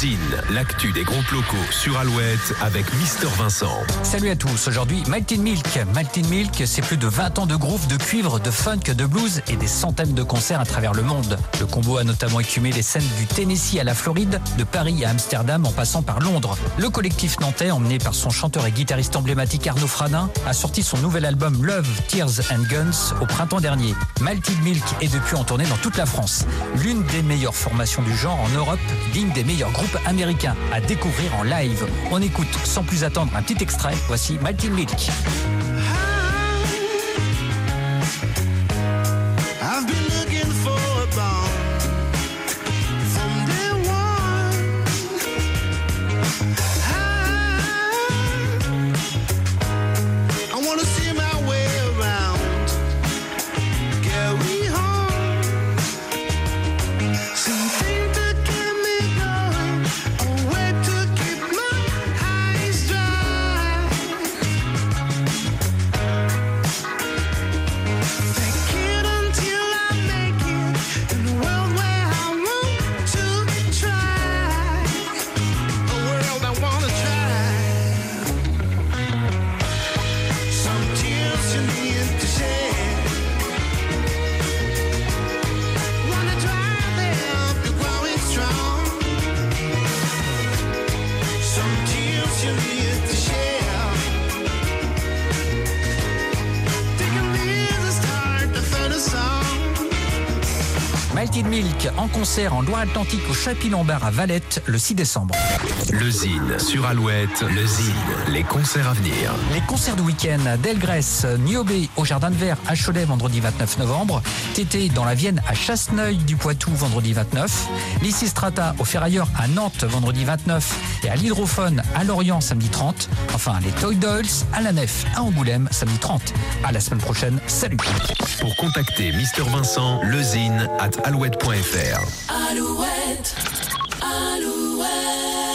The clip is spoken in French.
Zine, l'actu des groupes locaux sur Alouette avec Mister Vincent. Salut à tous, aujourd'hui Maltin Milk. Maltin Milk, c'est plus de 20 ans de groove, de cuivre, de funk, de blues et des centaines de concerts à travers le monde. Le combo a notamment écumé les scènes du Tennessee à la Floride, de Paris à Amsterdam en passant par Londres. Le collectif nantais, emmené par son chanteur et guitariste emblématique Arnaud Fradin, a sorti son nouvel album Love, Tears and Guns au printemps dernier. Maltin Milk est depuis en tournée dans toute la France. L'une des meilleures formations du genre en Europe, digne des meilleurs groupes américains à découvrir en live. On écoute sans plus attendre un petit extrait. Voici Maltin Milk. You need to shed. Maltin Milk en concert en Loire-Atlantique au Chapi-Lombard à Valette le 6 décembre. Le Zine sur Alouette, le Zine, les concerts à venir. Les concerts de week-end à Delgrès, Niobé au Jardin de Verre à Cholet vendredi 29 novembre, Tété dans la Vienne à Chasseneuil du Poitou vendredi 29, Lysistrata au Ferrailleur à Nantes vendredi 29 et à l'Hydrophone à Lorient samedi 30, enfin les Toy Dolls à la Nef à Angoulême samedi 30. À la semaine prochaine, salut Pour contacter Mister Vincent, lezine at alouette.fr. Alouette, Alouette.